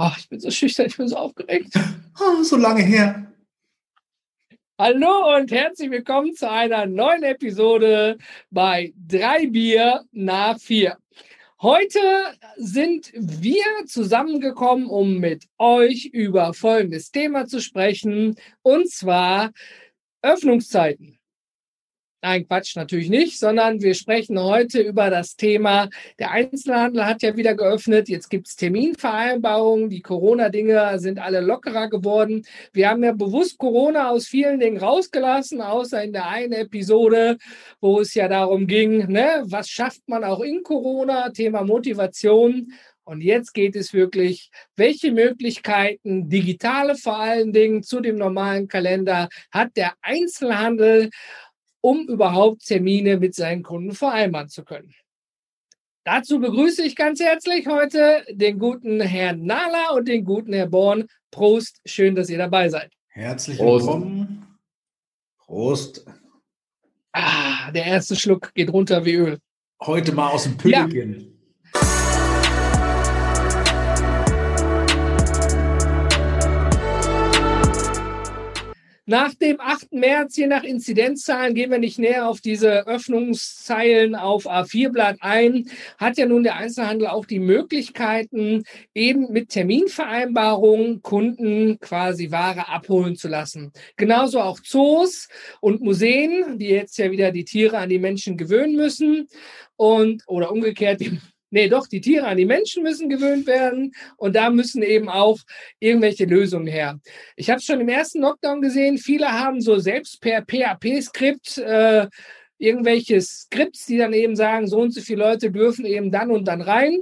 Ach, ich bin so schüchtern, ich bin so aufgeregt. Oh, so lange her. Hallo und herzlich willkommen zu einer neuen Episode bei Drei Bier nach vier. Heute sind wir zusammengekommen, um mit euch über folgendes Thema zu sprechen, und zwar Öffnungszeiten. Nein, Quatsch, natürlich nicht, sondern wir sprechen heute über das Thema, der Einzelhandel hat ja wieder geöffnet, jetzt gibt es Terminvereinbarungen, die Corona-Dinge sind alle lockerer geworden. Wir haben ja bewusst Corona aus vielen Dingen rausgelassen, außer in der einen Episode, wo es ja darum ging, ne, was schafft man auch in Corona, Thema Motivation. Und jetzt geht es wirklich, welche Möglichkeiten, digitale vor allen Dingen zu dem normalen Kalender, hat der Einzelhandel? Um überhaupt Termine mit seinen Kunden vereinbaren zu können. Dazu begrüße ich ganz herzlich heute den guten Herrn Nahler und den guten Herrn Born. Prost, schön, dass ihr dabei seid. Herzlich willkommen. Prost. Ah, der erste Schluck geht runter wie Öl. Heute mal aus dem Pülligen. Ja. Nach dem 8. März, je nach Inzidenzzahlen, gehen wir nicht näher auf diese Öffnungszeilen auf A4-Blatt ein, hat ja nun der Einzelhandel auch die Möglichkeiten, eben mit Terminvereinbarungen Kunden quasi Ware abholen zu lassen. Genauso auch Zoos und Museen, die jetzt ja wieder die Tiere an die Menschen gewöhnen müssen und oder umgekehrt die Nee, doch, die Tiere an die Menschen müssen gewöhnt werden und da müssen eben auch irgendwelche Lösungen her. Ich habe es schon im ersten Lockdown gesehen, viele haben so selbst per PHP-Skript äh, irgendwelche Skripts, die dann eben sagen, so und so viele Leute dürfen eben dann und dann rein.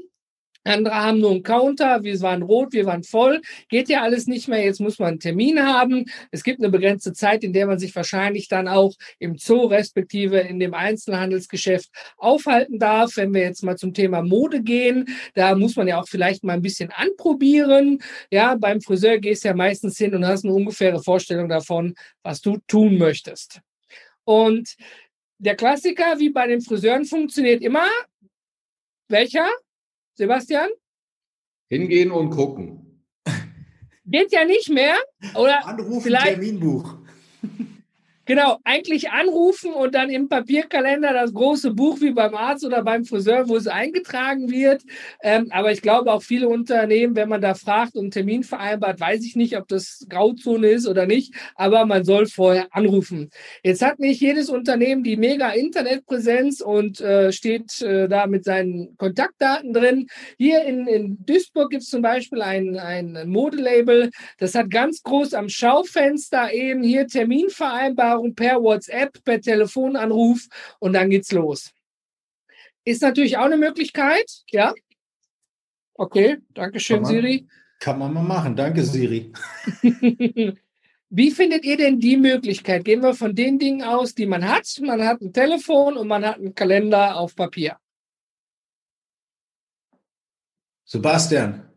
Andere haben nur einen Counter, wir waren rot, wir waren voll. Geht ja alles nicht mehr, jetzt muss man einen Termin haben. Es gibt eine begrenzte Zeit, in der man sich wahrscheinlich dann auch im Zoo respektive in dem Einzelhandelsgeschäft aufhalten darf. Wenn wir jetzt mal zum Thema Mode gehen, da muss man ja auch vielleicht mal ein bisschen anprobieren. Ja, beim Friseur gehst du ja meistens hin und hast eine ungefähre Vorstellung davon, was du tun möchtest. Und der Klassiker, wie bei den Friseuren, funktioniert immer. Welcher? Sebastian? Hingehen und gucken. Geht ja nicht mehr. Oder Anrufen, vielleicht, Terminbuch. Genau, eigentlich anrufen und dann im Papierkalender das große Buch wie beim Arzt oder beim Friseur, wo es eingetragen wird. Ähm, aber ich glaube auch viele Unternehmen, wenn man da fragt und einen Termin vereinbart, weiß ich nicht, ob das Grauzone ist oder nicht, aber man soll vorher anrufen. Jetzt hat nicht jedes Unternehmen die mega Internetpräsenz und äh, steht äh, da mit seinen Kontaktdaten drin. Hier in, in Duisburg gibt es zum Beispiel ein, ein Modelabel, das hat ganz groß am Schaufenster eben hier Terminvereinbarung Vereinbarung per WhatsApp, per Telefonanruf und dann geht's los. Ist natürlich auch eine Möglichkeit, ja. Okay, danke schön, Siri. Kann man mal machen, danke, Siri. Wie findet ihr denn die Möglichkeit? Gehen wir von den Dingen aus, die man hat. Man hat ein Telefon und man hat einen Kalender auf Papier. Sebastian.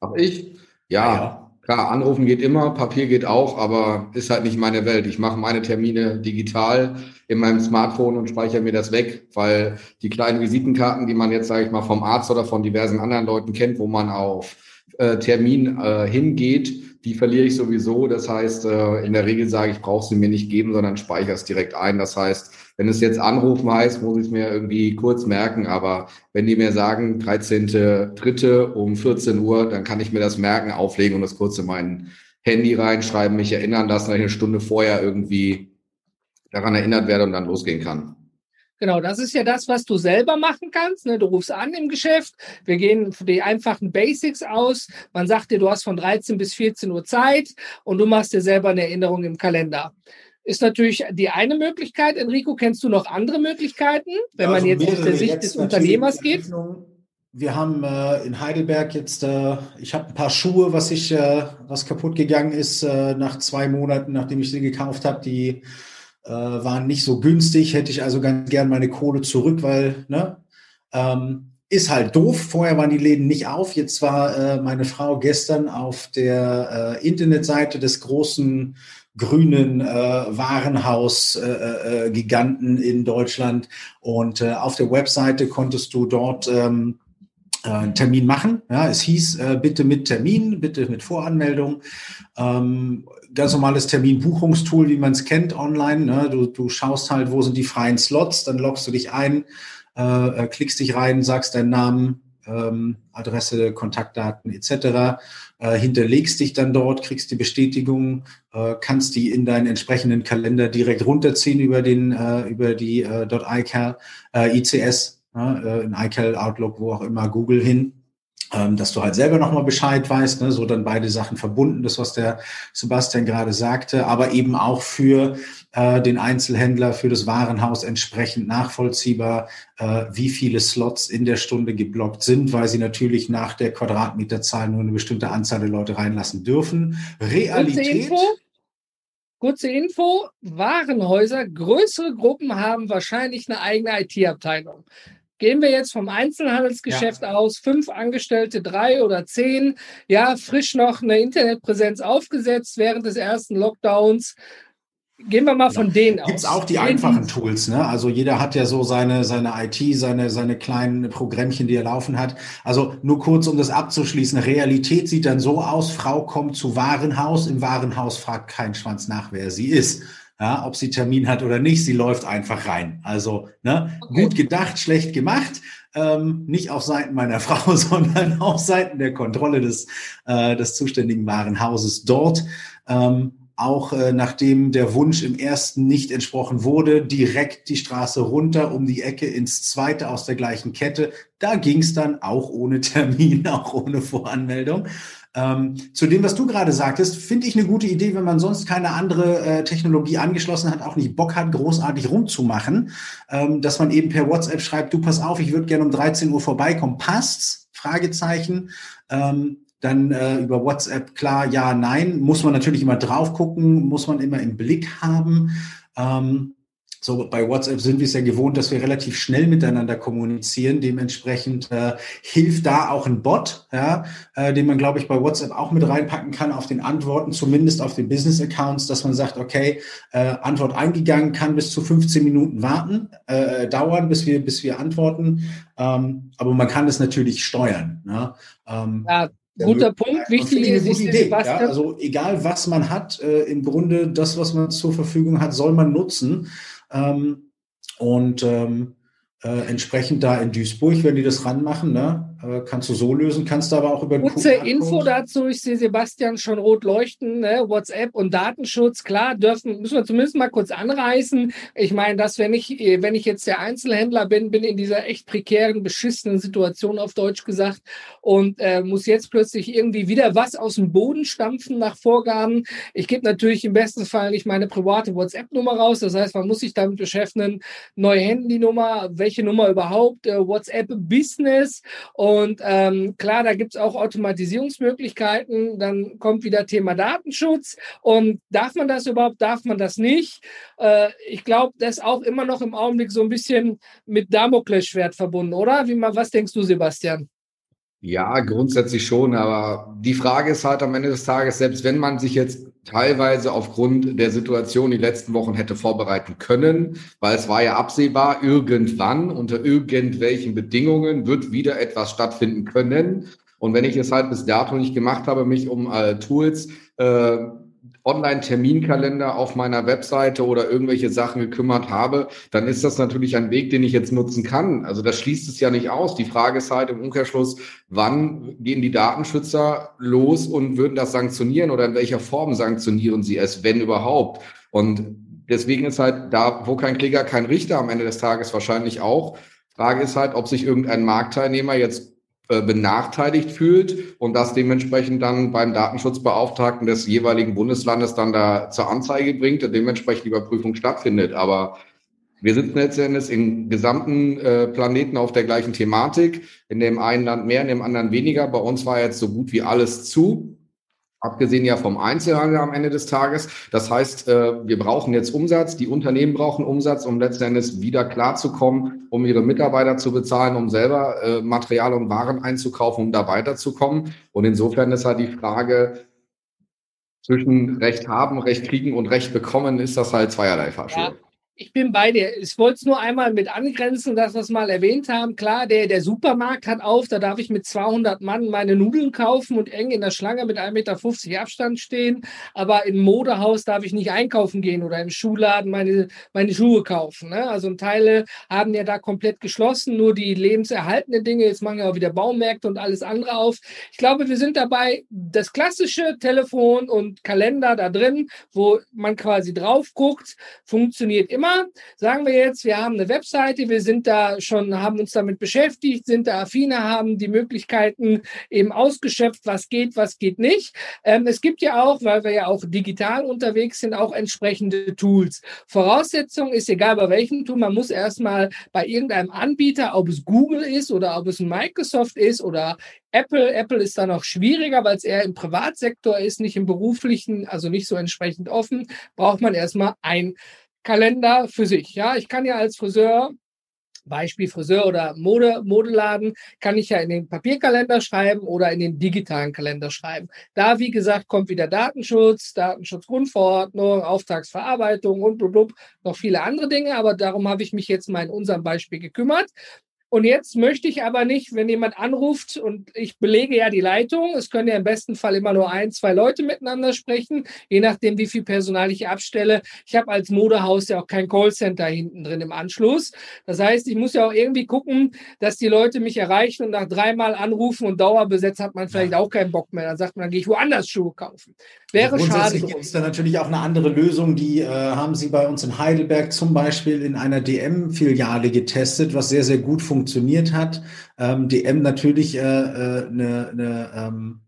Hab ich? Ja. ja. Klar, anrufen geht immer, Papier geht auch, aber ist halt nicht meine Welt. Ich mache meine Termine digital in meinem Smartphone und speichere mir das weg, weil die kleinen Visitenkarten, die man jetzt, sage ich mal, vom Arzt oder von diversen anderen Leuten kennt, wo man auf äh, Termin äh, hingeht, die verliere ich sowieso. Das heißt, äh, in der Regel sage ich, brauche sie mir nicht geben, sondern speichere es direkt ein. Das heißt, wenn es jetzt anrufen heißt, muss ich es mir irgendwie kurz merken. Aber wenn die mir sagen, 13.3. um 14 Uhr, dann kann ich mir das merken, auflegen und das kurz in mein Handy reinschreiben, mich erinnern lassen, dass ich eine Stunde vorher irgendwie daran erinnert werde und dann losgehen kann. Genau, das ist ja das, was du selber machen kannst. Ne? Du rufst an im Geschäft. Wir gehen den einfachen Basics aus. Man sagt dir, du hast von 13 bis 14 Uhr Zeit und du machst dir selber eine Erinnerung im Kalender ist natürlich die eine Möglichkeit. Enrico, kennst du noch andere Möglichkeiten, wenn also man jetzt aus der Sicht des Unternehmers geht? Wir haben äh, in Heidelberg jetzt, äh, ich habe ein paar Schuhe, was ich, äh, was kaputt gegangen ist äh, nach zwei Monaten, nachdem ich sie gekauft habe, die äh, waren nicht so günstig. Hätte ich also ganz gern meine Kohle zurück, weil ne, ähm, ist halt doof. Vorher waren die Läden nicht auf. Jetzt war äh, meine Frau gestern auf der Internetseite des großen grünen äh, Warenhaus-Giganten äh, äh, in Deutschland. Und äh, auf der Webseite konntest du dort ähm, äh, einen Termin machen. Ja, es hieß äh, bitte mit Termin, bitte mit Voranmeldung. Ähm, ganz normales Terminbuchungstool, wie man es kennt online. Ne? Du, du schaust halt, wo sind die freien Slots, dann loggst du dich ein, äh, äh klickst dich rein, sagst deinen Namen, ähm, Adresse, Kontaktdaten etc. Äh, hinterlegst dich dann dort, kriegst die Bestätigung, äh, kannst die in deinen entsprechenden Kalender direkt runterziehen über den äh, über die äh, .iCal, äh, ICS, äh, in iCal, Outlook, wo auch immer, Google hin ähm, dass du halt selber nochmal Bescheid weißt, ne, so dann beide Sachen verbunden, das, was der Sebastian gerade sagte, aber eben auch für äh, den Einzelhändler, für das Warenhaus entsprechend nachvollziehbar, äh, wie viele Slots in der Stunde geblockt sind, weil sie natürlich nach der Quadratmeterzahl nur eine bestimmte Anzahl der Leute reinlassen dürfen. Realität. Kurze Info Warenhäuser, größere Gruppen haben wahrscheinlich eine eigene IT-Abteilung. Gehen wir jetzt vom Einzelhandelsgeschäft ja. aus, fünf Angestellte, drei oder zehn, ja, frisch noch eine Internetpräsenz aufgesetzt während des ersten Lockdowns. Gehen wir mal von denen aus. Gibt es auch die einfachen Tools, ne? Also jeder hat ja so seine, seine IT, seine, seine kleinen Programmchen, die er laufen hat. Also nur kurz, um das abzuschließen. Realität sieht dann so aus, Frau kommt zu Warenhaus, im Warenhaus fragt kein Schwanz nach, wer sie ist ja, ob sie Termin hat oder nicht, sie läuft einfach rein. Also ne, okay. gut gedacht, schlecht gemacht. Ähm, nicht auf Seiten meiner Frau, sondern auf Seiten der Kontrolle des, äh, des zuständigen Warenhauses dort. Ähm, auch äh, nachdem der Wunsch im ersten nicht entsprochen wurde, direkt die Straße runter um die Ecke ins zweite aus der gleichen Kette. Da ging es dann auch ohne Termin, auch ohne Voranmeldung. Ähm, zu dem, was du gerade sagtest, finde ich eine gute Idee, wenn man sonst keine andere äh, Technologie angeschlossen hat, auch nicht Bock hat, großartig rumzumachen, ähm, dass man eben per WhatsApp schreibt, du pass auf, ich würde gerne um 13 Uhr vorbeikommen, passt's? Fragezeichen. Ähm, dann äh, über WhatsApp klar, ja, nein, muss man natürlich immer drauf gucken, muss man immer im Blick haben. Ähm, so bei WhatsApp sind wir es ja gewohnt, dass wir relativ schnell miteinander kommunizieren. Dementsprechend äh, hilft da auch ein Bot, ja, äh, den man, glaube ich, bei WhatsApp auch mit reinpacken kann auf den Antworten, zumindest auf den Business-Accounts, dass man sagt, okay, äh, Antwort eingegangen, kann bis zu 15 Minuten warten, äh, dauern, bis wir, bis wir antworten. Ähm, aber man kann es natürlich steuern. Ne? Ähm, ja. Guter Punkt, wichtig ist, ist Idee, ja? Also egal, was man hat, äh, im Grunde das, was man zur Verfügung hat, soll man nutzen. Ähm, und ähm, äh, entsprechend da in Duisburg, wenn die das ranmachen, ne, äh, kannst du so lösen, kannst du aber auch über Kurze Info dazu, ich sehe Sebastian schon rot leuchten, ne? WhatsApp und Datenschutz, klar, dürfen, müssen wir zumindest mal kurz anreißen. Ich meine, dass wenn ich, wenn ich jetzt der Einzelhändler bin, bin in dieser echt prekären, beschissenen Situation auf Deutsch gesagt und äh, muss jetzt plötzlich irgendwie wieder was aus dem Boden stampfen nach Vorgaben. Ich gebe natürlich im besten Fall nicht meine private WhatsApp-Nummer raus. Das heißt, man muss sich damit beschäftigen, neue Handynummer, welche Nummer überhaupt, äh, WhatsApp Business und und ähm, klar, da gibt es auch Automatisierungsmöglichkeiten. Dann kommt wieder Thema Datenschutz. Und darf man das überhaupt, darf man das nicht? Äh, ich glaube, das ist auch immer noch im Augenblick so ein bisschen mit Damoklesschwert verbunden, oder? Wie was denkst du, Sebastian? Ja, grundsätzlich schon, aber die Frage ist halt am Ende des Tages, selbst wenn man sich jetzt teilweise aufgrund der Situation die letzten Wochen hätte vorbereiten können, weil es war ja absehbar, irgendwann unter irgendwelchen Bedingungen wird wieder etwas stattfinden können. Und wenn ich es halt bis dato nicht gemacht habe, mich um äh, Tools äh, Online-Terminkalender auf meiner Webseite oder irgendwelche Sachen gekümmert habe, dann ist das natürlich ein Weg, den ich jetzt nutzen kann. Also das schließt es ja nicht aus. Die Frage ist halt im Umkehrschluss, wann gehen die Datenschützer los und würden das sanktionieren oder in welcher Form sanktionieren sie es, wenn überhaupt? Und deswegen ist halt da, wo kein Kläger, kein Richter am Ende des Tages wahrscheinlich auch. Frage ist halt, ob sich irgendein Marktteilnehmer jetzt benachteiligt fühlt und das dementsprechend dann beim Datenschutzbeauftragten des jeweiligen Bundeslandes dann da zur Anzeige bringt und dementsprechend die Überprüfung stattfindet. Aber wir sitzen letztendlich im gesamten äh, Planeten auf der gleichen Thematik. In dem einen Land mehr, in dem anderen weniger. Bei uns war jetzt so gut wie alles zu. Abgesehen ja vom Einzelhandel am Ende des Tages. Das heißt, äh, wir brauchen jetzt Umsatz, die Unternehmen brauchen Umsatz, um letztendlich wieder klarzukommen, um ihre Mitarbeiter zu bezahlen, um selber äh, Material und Waren einzukaufen, um da weiterzukommen. Und insofern ist halt die Frage, zwischen Recht haben, Recht kriegen und Recht bekommen, ist das halt zweierlei Fahrschule. Ja. Ich bin bei dir. Ich wollte es nur einmal mit angrenzen, dass wir es mal erwähnt haben. Klar, der, der Supermarkt hat auf, da darf ich mit 200 Mann meine Nudeln kaufen und eng in der Schlange mit 1,50 Meter Abstand stehen. Aber im Modehaus darf ich nicht einkaufen gehen oder im Schuhladen meine, meine Schuhe kaufen. Ne? Also Teile haben ja da komplett geschlossen, nur die lebenserhaltenden Dinge. Jetzt machen ja auch wieder Baumärkte und alles andere auf. Ich glaube, wir sind dabei, das klassische Telefon und Kalender da drin, wo man quasi drauf guckt, funktioniert immer Thema. Sagen wir jetzt, wir haben eine Webseite, wir sind da schon, haben uns damit beschäftigt, sind da affine, haben die Möglichkeiten eben ausgeschöpft, was geht, was geht nicht. Ähm, es gibt ja auch, weil wir ja auch digital unterwegs sind, auch entsprechende Tools. Voraussetzung ist egal bei welchem Tool, man muss erstmal bei irgendeinem Anbieter, ob es Google ist oder ob es Microsoft ist oder Apple, Apple ist da noch schwieriger, weil es eher im Privatsektor ist, nicht im beruflichen, also nicht so entsprechend offen, braucht man erstmal ein Kalender für sich. Ja, ich kann ja als Friseur Beispiel Friseur oder Mode, Modeladen, kann ich ja in den Papierkalender schreiben oder in den digitalen Kalender schreiben. Da, wie gesagt, kommt wieder Datenschutz, Datenschutzgrundverordnung, Auftragsverarbeitung und, und, und noch viele andere Dinge. Aber darum habe ich mich jetzt mal in unserem Beispiel gekümmert. Und jetzt möchte ich aber nicht, wenn jemand anruft und ich belege ja die Leitung, es können ja im besten Fall immer nur ein, zwei Leute miteinander sprechen, je nachdem, wie viel Personal ich abstelle. Ich habe als Modehaus ja auch kein Callcenter hinten drin im Anschluss. Das heißt, ich muss ja auch irgendwie gucken, dass die Leute mich erreichen und nach dreimal anrufen und Dauerbesetzt hat man vielleicht ja. auch keinen Bock mehr. Dann sagt man, dann gehe ich woanders Schuhe kaufen. Wäre also grundsätzlich schade. gibt es da natürlich auch eine andere Lösung. Die äh, haben Sie bei uns in Heidelberg zum Beispiel in einer DM-Filiale getestet, was sehr, sehr gut funktioniert hat. Ähm, DM natürlich äh, äh, eine, eine ähm,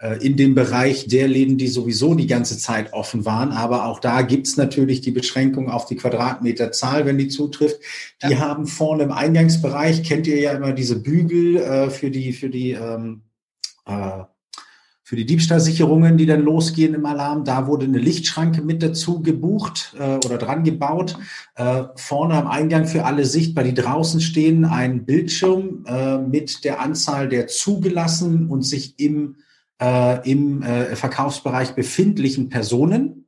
äh, in dem Bereich der Läden, die sowieso die ganze Zeit offen waren. Aber auch da gibt's natürlich die Beschränkung auf die Quadratmeterzahl, wenn die zutrifft. Die ja. haben vorne im Eingangsbereich, kennt ihr ja immer diese Bügel äh, für die, für die ähm, äh, für die Diebstahlsicherungen, die dann losgehen im Alarm. Da wurde eine Lichtschranke mit dazu gebucht äh, oder dran gebaut. Äh, vorne am Eingang für alle sichtbar, die draußen stehen, ein Bildschirm äh, mit der Anzahl der zugelassenen und sich im, äh, im äh, Verkaufsbereich befindlichen Personen.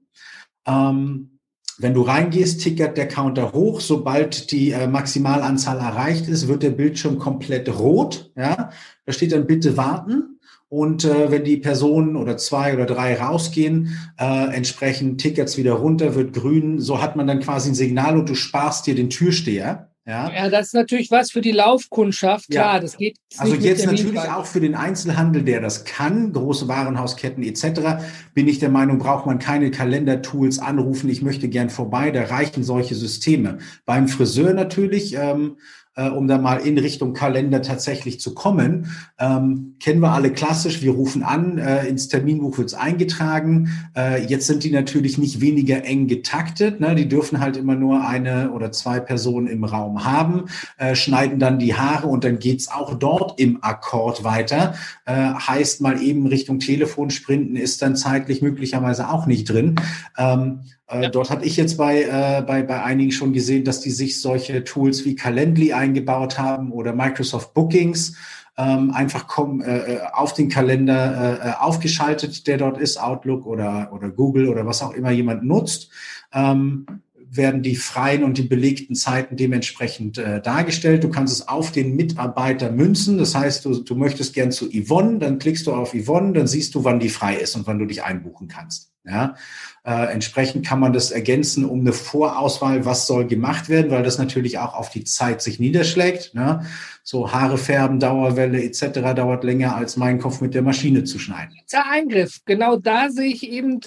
Ähm, wenn du reingehst, tickert der Counter hoch. Sobald die äh, Maximalanzahl erreicht ist, wird der Bildschirm komplett rot. Ja, da steht dann bitte warten. Und äh, wenn die Personen oder zwei oder drei rausgehen, äh, entsprechend Tickets wieder runter, wird grün. So hat man dann quasi ein Signal und du sparst dir den Türsteher. Ja. ja, das ist natürlich was für die Laufkundschaft. Klar, ja. das geht. Also jetzt natürlich auch für den Einzelhandel, der das kann, große Warenhausketten etc. Bin ich der Meinung, braucht man keine Kalendertools anrufen. Ich möchte gern vorbei. Da reichen solche Systeme. Beim Friseur natürlich. Ähm, äh, um da mal in Richtung Kalender tatsächlich zu kommen. Ähm, kennen wir alle klassisch, wir rufen an, äh, ins Terminbuch wird's eingetragen. Äh, jetzt sind die natürlich nicht weniger eng getaktet. Ne? Die dürfen halt immer nur eine oder zwei Personen im Raum haben, äh, schneiden dann die Haare und dann geht's auch dort im Akkord weiter. Äh, heißt mal eben Richtung Telefon sprinten ist dann zeitlich möglicherweise auch nicht drin. Ähm, äh, ja. Dort habe ich jetzt bei, äh, bei, bei einigen schon gesehen, dass die sich solche Tools wie Calendly eingebaut haben oder Microsoft Bookings ähm, einfach kommen, äh, äh, auf den Kalender äh, aufgeschaltet, der dort ist, Outlook oder, oder Google oder was auch immer jemand nutzt. Ähm, werden die freien und die belegten Zeiten dementsprechend äh, dargestellt. Du kannst es auf den Mitarbeiter münzen. Das heißt, du, du möchtest gern zu Yvonne, dann klickst du auf Yvonne, dann siehst du, wann die frei ist und wann du dich einbuchen kannst. Ja, äh, entsprechend kann man das ergänzen um eine Vorauswahl, was soll gemacht werden, weil das natürlich auch auf die Zeit sich niederschlägt. Ne? So Haare färben, Dauerwelle etc. dauert länger, als meinen Kopf mit der Maschine zu schneiden. Der Eingriff, genau da sehe ich eben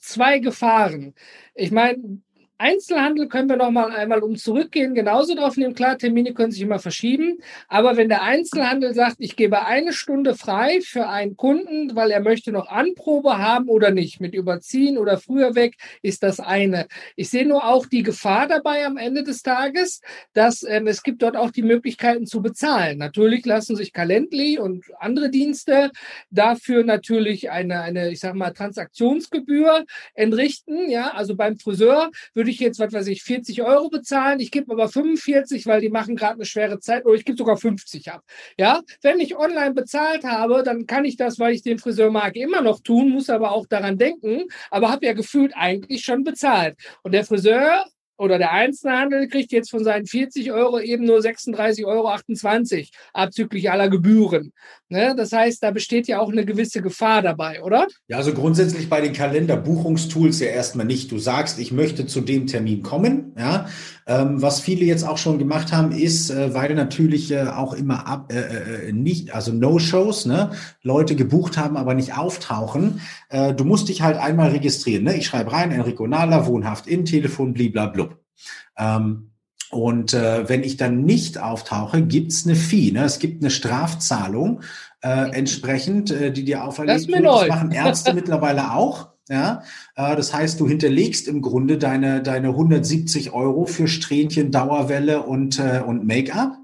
zwei Gefahren. Ich meine, Einzelhandel können wir noch mal einmal um zurückgehen, genauso drauf nehmen. Klar, Termine können sich immer verschieben. Aber wenn der Einzelhandel sagt, ich gebe eine Stunde frei für einen Kunden, weil er möchte noch Anprobe haben oder nicht, mit überziehen oder früher weg, ist das eine. Ich sehe nur auch die Gefahr dabei am Ende des Tages, dass ähm, es gibt dort auch die Möglichkeiten zu bezahlen. Natürlich lassen sich Calendly und andere Dienste dafür natürlich eine, eine, ich sag mal, Transaktionsgebühr entrichten. Ja, also beim Friseur würde würde ich jetzt, was weiß ich, 40 Euro bezahlen, ich gebe aber 45, weil die machen gerade eine schwere Zeit, oder ich gebe sogar 50 ab. Ja, wenn ich online bezahlt habe, dann kann ich das, weil ich den Friseur mag, immer noch tun, muss aber auch daran denken, aber habe ja gefühlt eigentlich schon bezahlt. Und der Friseur oder der Einzelhandel kriegt jetzt von seinen 40 Euro eben nur 36,28 Euro abzüglich aller Gebühren. Ne? Das heißt, da besteht ja auch eine gewisse Gefahr dabei, oder? Ja, also grundsätzlich bei den Kalenderbuchungstools ja erstmal nicht. Du sagst, ich möchte zu dem Termin kommen. Ja, ähm, was viele jetzt auch schon gemacht haben, ist, äh, weil natürlich äh, auch immer ab, äh, äh nicht, also No-Shows, ne, Leute gebucht haben, aber nicht auftauchen. Äh, du musst dich halt einmal registrieren. Ne? Ich schreibe rein, Enrico Nahler, wohnhaft in, Telefon, bliblablub. Ähm, und äh, wenn ich dann nicht auftauche, gibt's eine Fee. Ne? Es gibt eine Strafzahlung äh, entsprechend, äh, die dir auferlegt wird. Das machen Ärzte mittlerweile auch. Ja, äh, das heißt, du hinterlegst im Grunde deine, deine 170 Euro für Strähnchen, Dauerwelle und, äh, und Make-up.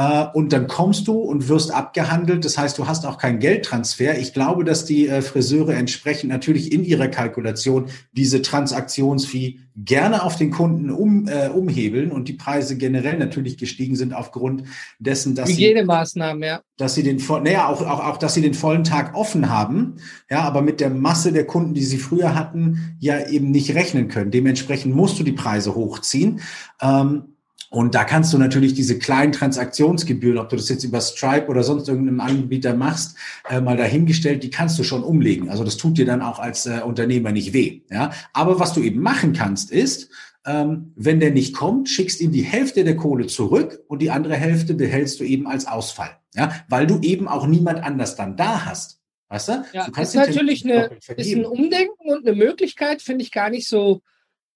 Äh, und dann kommst du und wirst abgehandelt. Das heißt, du hast auch keinen Geldtransfer. Ich glaube, dass die äh, Friseure entsprechend natürlich in ihrer Kalkulation diese Transaktionsfee gerne auf den Kunden um, äh, umhebeln und die Preise generell natürlich gestiegen sind aufgrund dessen, dass Hygienemaßnahmen, ja. Dass sie den, naja, auch, auch, auch, dass sie den vollen Tag offen haben, ja, aber mit der Masse der Kunden, die sie früher hatten, ja eben nicht rechnen können. Dementsprechend musst du die Preise hochziehen. Ähm, und da kannst du natürlich diese kleinen Transaktionsgebühren, ob du das jetzt über Stripe oder sonst irgendeinem Anbieter machst, äh, mal dahingestellt, die kannst du schon umlegen. Also das tut dir dann auch als äh, Unternehmer nicht weh. Ja? Aber was du eben machen kannst, ist, ähm, wenn der nicht kommt, schickst ihm die Hälfte der Kohle zurück und die andere Hälfte behältst du eben als Ausfall. Ja? Weil du eben auch niemand anders dann da hast. Weißt du? Ja, du ist natürlich eine, ist ein Umdenken und eine Möglichkeit, finde ich gar nicht so,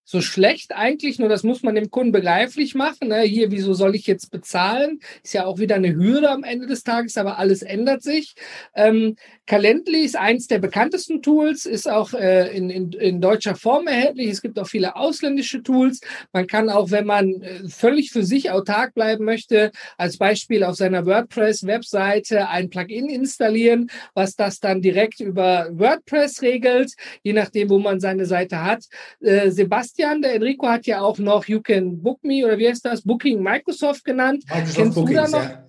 so schlecht eigentlich, nur das muss man dem Kunden begreiflich machen. Ne? Hier, wieso soll ich jetzt bezahlen? Ist ja auch wieder eine Hürde am Ende des Tages, aber alles ändert sich. Ähm, Calendly ist eins der bekanntesten Tools, ist auch äh, in, in, in deutscher Form erhältlich. Es gibt auch viele ausländische Tools. Man kann auch, wenn man äh, völlig für sich autark bleiben möchte, als Beispiel auf seiner WordPress-Webseite ein Plugin installieren, was das dann direkt über WordPress regelt, je nachdem, wo man seine Seite hat. Äh, Sebastian Sebastian, der Enrico hat ja auch noch You Can Book Me oder wie heißt das? Booking Microsoft genannt. Microsoft Kennst Bookings, du da noch? Ja.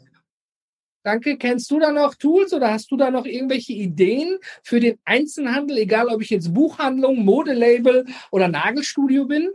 Danke. Kennst du da noch Tools oder hast du da noch irgendwelche Ideen für den Einzelhandel, egal ob ich jetzt Buchhandlung, Modelabel oder Nagelstudio bin?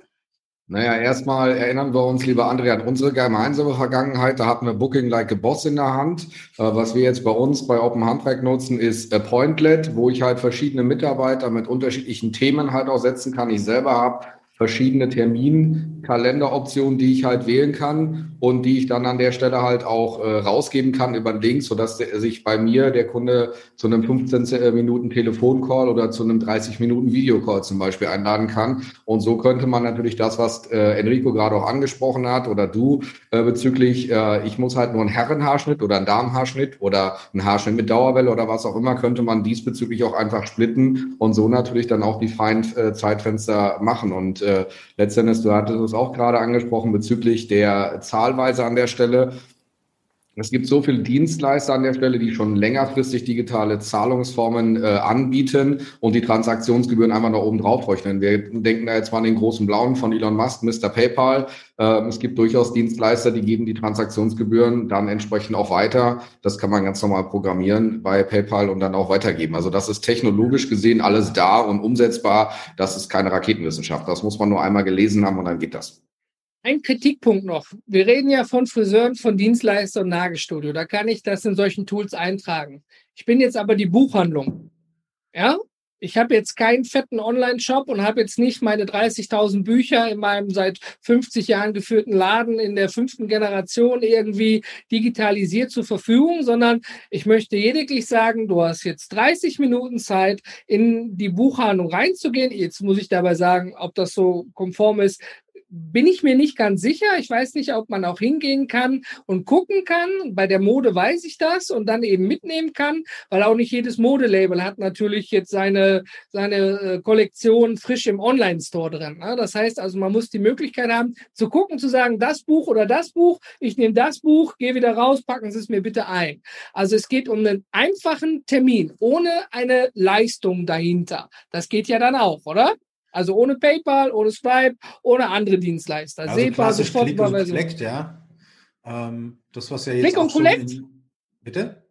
Naja, erstmal erinnern wir uns, lieber André, an unsere gemeinsame Vergangenheit. Da hatten wir Booking Like a Boss in der Hand. Äh, was wir jetzt bei uns bei Open Handwerk nutzen, ist Appointlet, wo ich halt verschiedene Mitarbeiter mit unterschiedlichen Themen halt auch setzen kann. Ich selber habe verschiedene Terminkalenderoptionen, die ich halt wählen kann und die ich dann an der Stelle halt auch äh, rausgeben kann über den Link, sodass der, sich bei mir der Kunde zu einem 15 äh, Minuten Telefoncall oder zu einem 30 Minuten Videocall zum Beispiel einladen kann. Und so könnte man natürlich das, was äh, Enrico gerade auch angesprochen hat oder du äh, bezüglich, äh, ich muss halt nur einen Herrenhaarschnitt oder einen Damenhaarschnitt oder einen Haarschnitt mit Dauerwelle oder was auch immer, könnte man diesbezüglich auch einfach splitten und so natürlich dann auch die feinen äh, Zeitfenster machen. Und äh, letztendlich, du hattest es auch gerade angesprochen bezüglich der Zahlweise an der Stelle. Es gibt so viele Dienstleister an der Stelle, die schon längerfristig digitale Zahlungsformen äh, anbieten und die Transaktionsgebühren einfach noch oben drauf rechnen. Wir denken da jetzt mal an den großen Blauen von Elon Musk, Mr. PayPal. Äh, es gibt durchaus Dienstleister, die geben die Transaktionsgebühren dann entsprechend auch weiter. Das kann man ganz normal programmieren bei PayPal und dann auch weitergeben. Also das ist technologisch gesehen alles da und umsetzbar. Das ist keine Raketenwissenschaft. Das muss man nur einmal gelesen haben und dann geht das. Ein Kritikpunkt noch. Wir reden ja von Friseuren, von Dienstleister und Nagelstudio. Da kann ich das in solchen Tools eintragen. Ich bin jetzt aber die Buchhandlung. Ja? Ich habe jetzt keinen fetten Online-Shop und habe jetzt nicht meine 30.000 Bücher in meinem seit 50 Jahren geführten Laden in der fünften Generation irgendwie digitalisiert zur Verfügung, sondern ich möchte lediglich sagen, du hast jetzt 30 Minuten Zeit, in die Buchhandlung reinzugehen. Jetzt muss ich dabei sagen, ob das so konform ist, bin ich mir nicht ganz sicher. Ich weiß nicht, ob man auch hingehen kann und gucken kann. Bei der Mode weiß ich das und dann eben mitnehmen kann, weil auch nicht jedes Modelabel hat natürlich jetzt seine, seine äh, Kollektion frisch im Online-Store drin. Ne? Das heißt also, man muss die Möglichkeit haben, zu gucken, zu sagen, das Buch oder das Buch, ich nehme das Buch, gehe wieder raus, packen Sie es mir bitte ein. Also es geht um einen einfachen Termin, ohne eine Leistung dahinter. Das geht ja dann auch, oder? Also ohne PayPal, ohne Stripe, ohne andere Dienstleister. Also SEPA, sofort Click und Collect, ja. Ähm, das, was ja jetzt Click und Collect? In, bitte?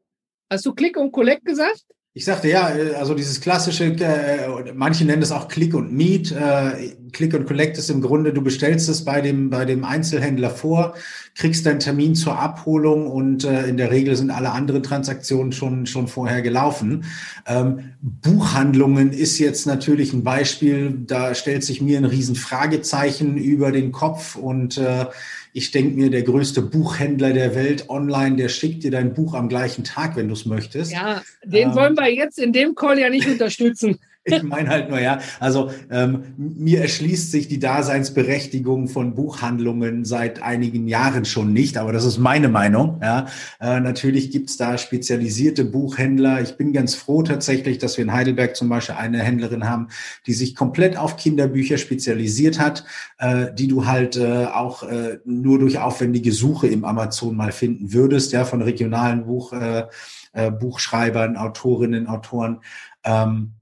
Hast du Click und Collect gesagt? Ich sagte ja, äh, also dieses klassische, äh, manche nennen es auch Click und Meet. Äh, Click and Collect ist im Grunde, du bestellst es bei dem, bei dem Einzelhändler vor, kriegst deinen Termin zur Abholung und äh, in der Regel sind alle anderen Transaktionen schon, schon vorher gelaufen. Ähm, Buchhandlungen ist jetzt natürlich ein Beispiel, da stellt sich mir ein riesen Fragezeichen über den Kopf und äh, ich denke mir, der größte Buchhändler der Welt online, der schickt dir dein Buch am gleichen Tag, wenn du es möchtest. Ja, den ähm, wollen wir jetzt in dem Call ja nicht unterstützen. Ich meine halt nur, ja, also ähm, mir erschließt sich die Daseinsberechtigung von Buchhandlungen seit einigen Jahren schon nicht, aber das ist meine Meinung. Ja. Äh, natürlich gibt's da spezialisierte Buchhändler. Ich bin ganz froh tatsächlich, dass wir in Heidelberg zum Beispiel eine Händlerin haben, die sich komplett auf Kinderbücher spezialisiert hat, äh, die du halt äh, auch äh, nur durch aufwendige Suche im Amazon mal finden würdest, ja, von regionalen Buch, äh, äh, Buchschreibern, Autorinnen, Autoren. Ähm,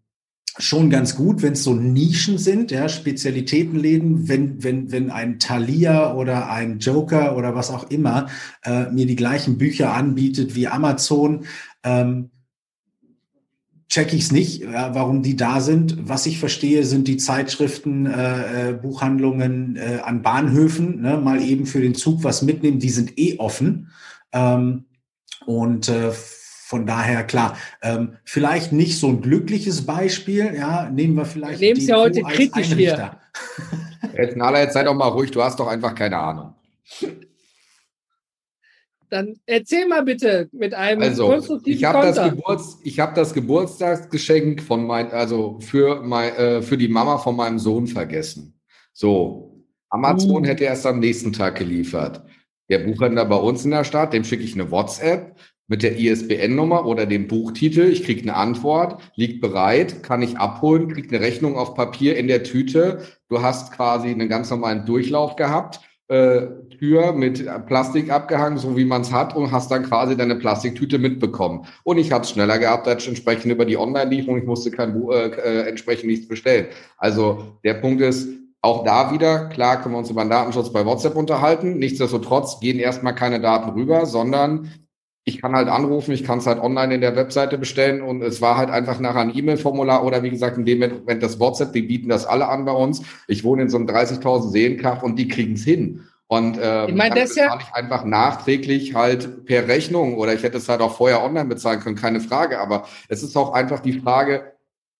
schon ganz gut, wenn es so Nischen sind, ja, Spezialitätenläden, wenn, wenn, wenn ein Thalia oder ein Joker oder was auch immer äh, mir die gleichen Bücher anbietet wie Amazon, ähm, check ich es nicht, ja, warum die da sind. Was ich verstehe, sind die Zeitschriften, äh, äh, Buchhandlungen äh, an Bahnhöfen, ne, mal eben für den Zug was mitnehmen, die sind eh offen. Ähm, und äh, von daher klar, ähm, vielleicht nicht so ein glückliches Beispiel. Ja, nehmen wir vielleicht. Nehmen Sie ja heute kritisch hier. Jetzt, Nala, jetzt sei doch mal ruhig. Du hast doch einfach keine Ahnung. Dann erzähl mal bitte mit einem also, konstruktiven ich habe das, Geburts, ich hab das Geburtstagsgeschenk von mein, also für, mein, äh, für die Mama von meinem Sohn vergessen. So, Amazon uh. hätte erst am nächsten Tag geliefert. Der Buchhändler bei uns in der Stadt, dem schicke ich eine WhatsApp mit der ISBN-Nummer oder dem Buchtitel. Ich kriege eine Antwort, liegt bereit, kann ich abholen, kriege eine Rechnung auf Papier in der Tüte. Du hast quasi einen ganz normalen Durchlauf gehabt, äh, Tür mit Plastik abgehangen, so wie man es hat, und hast dann quasi deine Plastiktüte mitbekommen. Und ich habe es schneller gehabt als entsprechend über die Online-Lieferung. Ich musste kein äh, äh, entsprechend nichts bestellen. Also der Punkt ist, auch da wieder, klar können wir uns über den Datenschutz bei WhatsApp unterhalten. Nichtsdestotrotz gehen erstmal keine Daten rüber, sondern ich kann halt anrufen, ich kann es halt online in der Webseite bestellen und es war halt einfach nachher ein E-Mail-Formular oder wie gesagt, in dem Moment das WhatsApp, die bieten das alle an bei uns. Ich wohne in so einem 30.000 Seenkaff und die kriegen es hin. Und ähm, ich mein, das ja ich einfach nachträglich halt per Rechnung oder ich hätte es halt auch vorher online bezahlen können, keine Frage. Aber es ist auch einfach die Frage,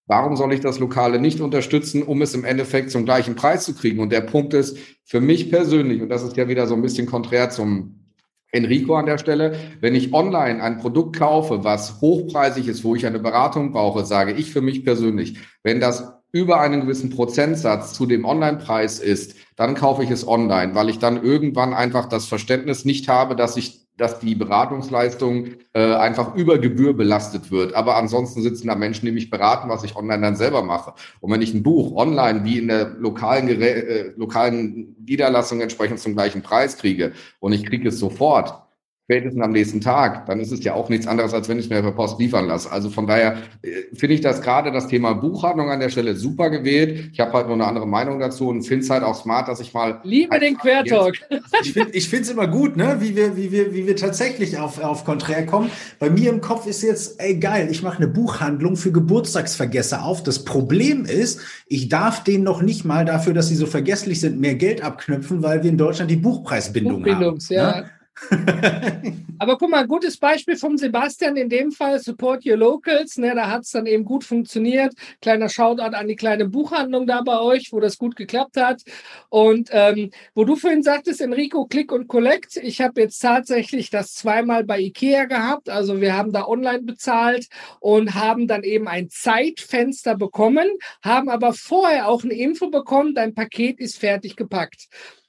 warum soll ich das Lokale nicht unterstützen, um es im Endeffekt zum gleichen Preis zu kriegen? Und der Punkt ist für mich persönlich, und das ist ja wieder so ein bisschen konträr zum Enrico an der Stelle, wenn ich online ein Produkt kaufe, was hochpreisig ist, wo ich eine Beratung brauche, sage ich für mich persönlich, wenn das über einen gewissen Prozentsatz zu dem Online-Preis ist, dann kaufe ich es online, weil ich dann irgendwann einfach das Verständnis nicht habe, dass ich dass die Beratungsleistung äh, einfach über Gebühr belastet wird. Aber ansonsten sitzen da Menschen, die mich beraten, was ich online dann selber mache. Und wenn ich ein Buch online wie in der lokalen, äh, lokalen Niederlassung entsprechend zum gleichen Preis kriege und ich kriege es sofort, spätestens am nächsten Tag, dann ist es ja auch nichts anderes, als wenn ich es mir per Post liefern lasse. Also von daher äh, finde ich das gerade das Thema Buchhandlung an der Stelle super gewählt. Ich habe halt nur eine andere Meinung dazu und finde es halt auch smart, dass ich mal. Liebe den Quertalk. Ich finde ich finde es immer gut, ne? wie, wir, wie, wir, wie wir tatsächlich auf, auf Konträr kommen. Bei mir im Kopf ist jetzt, ey geil, ich mache eine Buchhandlung für Geburtstagsvergesser auf. Das Problem ist, ich darf denen noch nicht mal dafür, dass sie so vergesslich sind, mehr Geld abknüpfen, weil wir in Deutschland die Buchpreisbindung Buchbindungs, haben. Ja. Ne? Aber guck mal, gutes Beispiel vom Sebastian in dem Fall, Support Your Locals. Ne, da hat es dann eben gut funktioniert. Kleiner Shoutout an die kleine Buchhandlung da bei euch, wo das gut geklappt hat. Und ähm, wo du vorhin sagtest, Enrico, Click und Collect. Ich habe jetzt tatsächlich das zweimal bei Ikea gehabt. Also wir haben da online bezahlt und haben dann eben ein Zeitfenster bekommen, haben aber vorher auch eine Info bekommen, dein Paket ist fertig gepackt.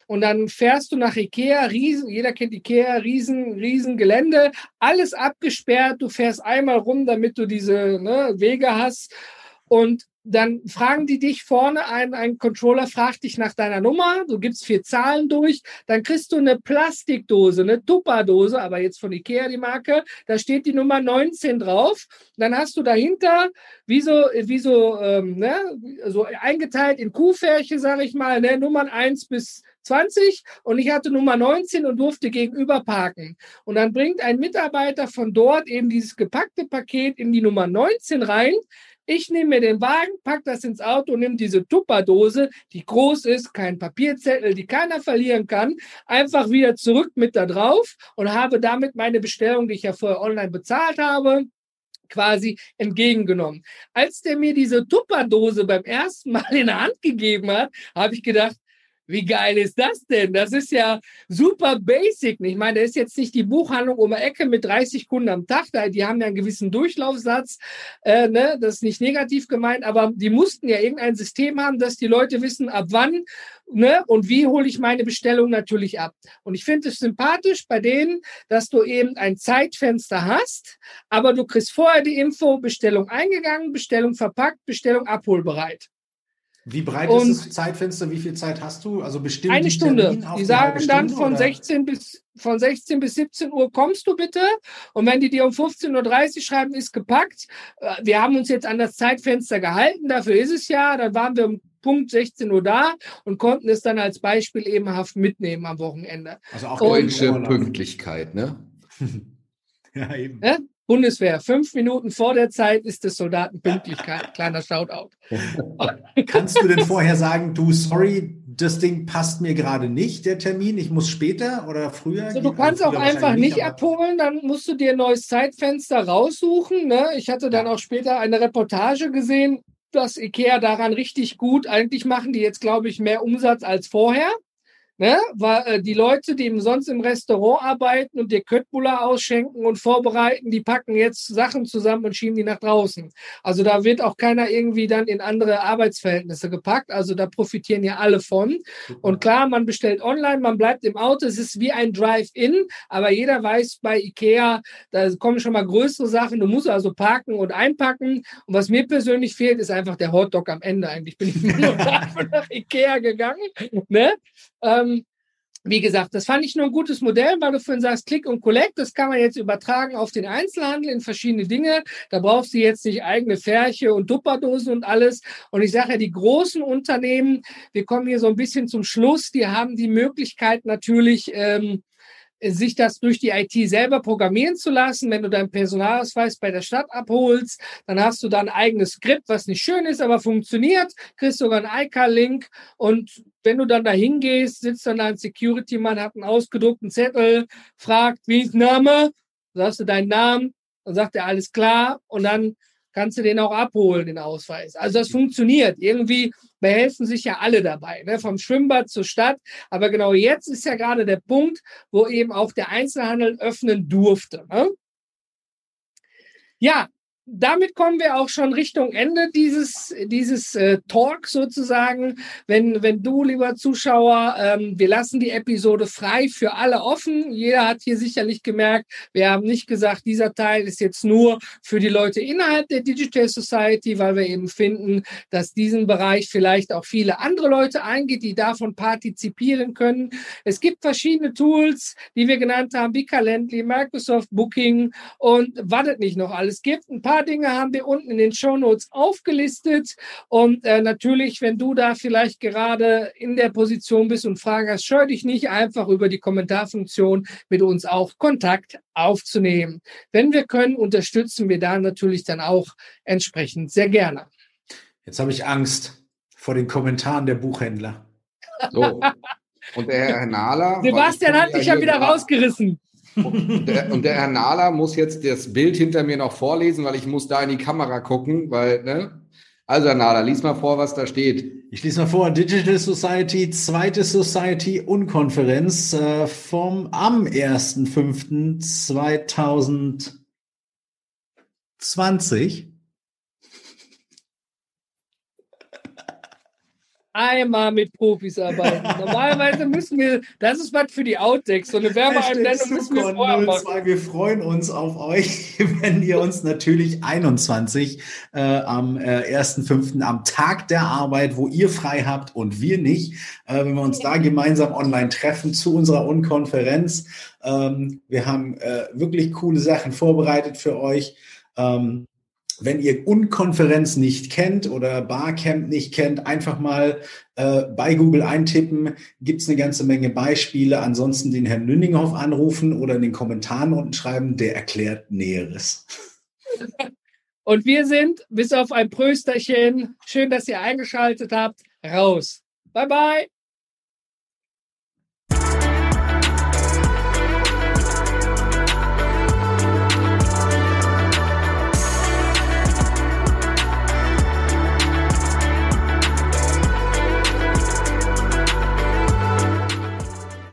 Und dann fährst du nach Ikea, riesen, jeder kennt Ikea, riesen, riesen Gelände, alles abgesperrt. Du fährst einmal rum, damit du diese ne, Wege hast. Und dann fragen die dich vorne, ein, ein Controller fragt dich nach deiner Nummer, du gibst vier Zahlen durch, dann kriegst du eine Plastikdose, eine Tupperdose, aber jetzt von Ikea die Marke, da steht die Nummer 19 drauf. Dann hast du dahinter, wie so, wie so, ähm, ne, so eingeteilt in Kuhfärche, sage ich mal, ne, Nummern 1 bis 20 und ich hatte Nummer 19 und durfte gegenüber parken. Und dann bringt ein Mitarbeiter von dort eben dieses gepackte Paket in die Nummer 19 rein, Ich nehme mir den Wagen, pack das ins Auto, nehme diese Tupperdose, die groß ist, kein Papierzettel, die keiner verlieren kann, einfach wieder zurück mit da drauf und habe damit meine Bestellung, die ich ja vorher online bezahlt habe, quasi entgegengenommen. Als der mir diese Tupperdose beim ersten Mal in der Hand gegeben hat, habe ich gedacht, wie geil ist das denn? Das ist ja super basic. Ich meine, da ist jetzt nicht die Buchhandlung um die Ecke mit 30 Kunden am Tag. Die haben ja einen gewissen Durchlaufsatz. Äh, ne? Das ist nicht negativ gemeint, aber die mussten ja irgendein System haben, dass die Leute wissen, ab wann ne? und wie hole ich meine Bestellung natürlich ab. Und ich finde es sympathisch bei denen, dass du eben ein Zeitfenster hast, aber du kriegst vorher die Info, Bestellung eingegangen, Bestellung verpackt, Bestellung abholbereit. Wie breit und ist das Zeitfenster? Wie viel Zeit hast du? Also bestimmt eine Stunde. Die sagen dann von 16 bis von 16 bis 17 Uhr kommst du bitte. Und wenn die dir um 15.30 Uhr schreiben, ist gepackt. Äh, wir haben uns jetzt an das Zeitfenster gehalten, dafür ist es ja. Dann waren wir um Punkt 16 Uhr da und konnten es dann als Beispiel ebenhaft mitnehmen am Wochenende. Also auch deutsche Pünktlichkeit, ne? ja, eben. Ja? Bundeswehr, fünf Minuten vor der Zeit ist es Soldatenpünktlichkeit. Kleiner Shoutout. Kannst du denn vorher sagen, du, sorry, das Ding passt mir gerade nicht, der Termin, ich muss später oder früher? Also du kannst also auch einfach nicht, nicht abholen, dann musst du dir ein neues Zeitfenster raussuchen. Ne? Ich hatte dann auch später eine Reportage gesehen, dass IKEA daran richtig gut, eigentlich machen die jetzt, glaube ich, mehr Umsatz als vorher. Ne? Weil äh, die Leute, die sonst im Restaurant arbeiten und dir Köttbullar ausschenken und vorbereiten, die packen jetzt Sachen zusammen und schieben die nach draußen. Also da wird auch keiner irgendwie dann in andere Arbeitsverhältnisse gepackt. Also da profitieren ja alle von. Und klar, man bestellt online, man bleibt im Auto. Es ist wie ein Drive-In, aber jeder weiß bei Ikea, da kommen schon mal größere Sachen. Du musst also parken und einpacken. Und was mir persönlich fehlt, ist einfach der Hotdog am Ende. Eigentlich bin ich nur nach Ikea gegangen. Ne? Ähm, wie gesagt, das fand ich nur ein gutes Modell, weil du vorhin sagst, Click und Collect, das kann man jetzt übertragen auf den Einzelhandel in verschiedene Dinge. Da brauchst du jetzt nicht eigene Färche und Tupperdosen und alles. Und ich sage ja, die großen Unternehmen, wir kommen hier so ein bisschen zum Schluss, die haben die Möglichkeit natürlich, ähm, sich das durch die IT selber programmieren zu lassen. Wenn du deinen Personalausweis bei der Stadt abholst, dann hast du da ein eigenes Skript, was nicht schön ist, aber funktioniert, kriegst sogar einen ICA-Link und wenn du dann da hingehst, sitzt dann ein Security-Mann, hat einen ausgedruckten Zettel, fragt, wie ist Name? Sagst du deinen Namen, dann sagt er alles klar und dann kannst du den auch abholen, den Ausweis. Also das funktioniert. Irgendwie behelfen sich ja alle dabei, ne? vom Schwimmbad zur Stadt. Aber genau jetzt ist ja gerade der Punkt, wo eben auch der Einzelhandel öffnen durfte. Ne? Ja, damit kommen wir auch schon Richtung Ende dieses, dieses äh, Talk sozusagen. Wenn, wenn du, lieber Zuschauer, ähm, wir lassen die Episode frei für alle offen. Jeder hat hier sicherlich gemerkt, wir haben nicht gesagt, dieser Teil ist jetzt nur für die Leute innerhalb der Digital Society, weil wir eben finden, dass diesen Bereich vielleicht auch viele andere Leute eingeht, die davon partizipieren können. Es gibt verschiedene Tools, die wir genannt haben, wie Calendly, Microsoft Booking und was es nicht noch alles gibt. Ein paar paar Dinge haben wir unten in den Show Notes aufgelistet. Und äh, natürlich, wenn du da vielleicht gerade in der Position bist und Fragen hast, scheu dich nicht einfach über die Kommentarfunktion mit uns auch Kontakt aufzunehmen. Wenn wir können, unterstützen wir da natürlich dann auch entsprechend sehr gerne. Jetzt habe ich Angst vor den Kommentaren der Buchhändler. So. Und der Herr Nahler. Sebastian hat dich ja wieder rausgerissen. Und der, und der Herr Nahler muss jetzt das Bild hinter mir noch vorlesen, weil ich muss da in die Kamera gucken, weil, ne? Also, Herr Nahler, lies mal vor, was da steht. Ich lese mal vor. Digital Society, zweite Society Unkonferenz äh, vom am 1.5.2020. einmal mit Profis arbeiten. Normalerweise müssen wir, das ist was für die Outtakes, so eine Werbeeinblendung müssen wir vorher machen. Wir freuen uns auf euch, wenn ihr uns natürlich 21 äh, am äh, 1.5. am Tag der Arbeit, wo ihr frei habt und wir nicht, äh, wenn wir uns da gemeinsam online treffen zu unserer Unkonferenz. Ähm, wir haben äh, wirklich coole Sachen vorbereitet für euch. Ähm, wenn ihr Unkonferenz nicht kennt oder Barcamp nicht kennt, einfach mal äh, bei Google eintippen. Gibt es eine ganze Menge Beispiele. Ansonsten den Herrn Lünninghoff anrufen oder in den Kommentaren unten schreiben. Der erklärt Näheres. Und wir sind, bis auf ein Prösterchen, schön, dass ihr eingeschaltet habt, raus. Bye, bye.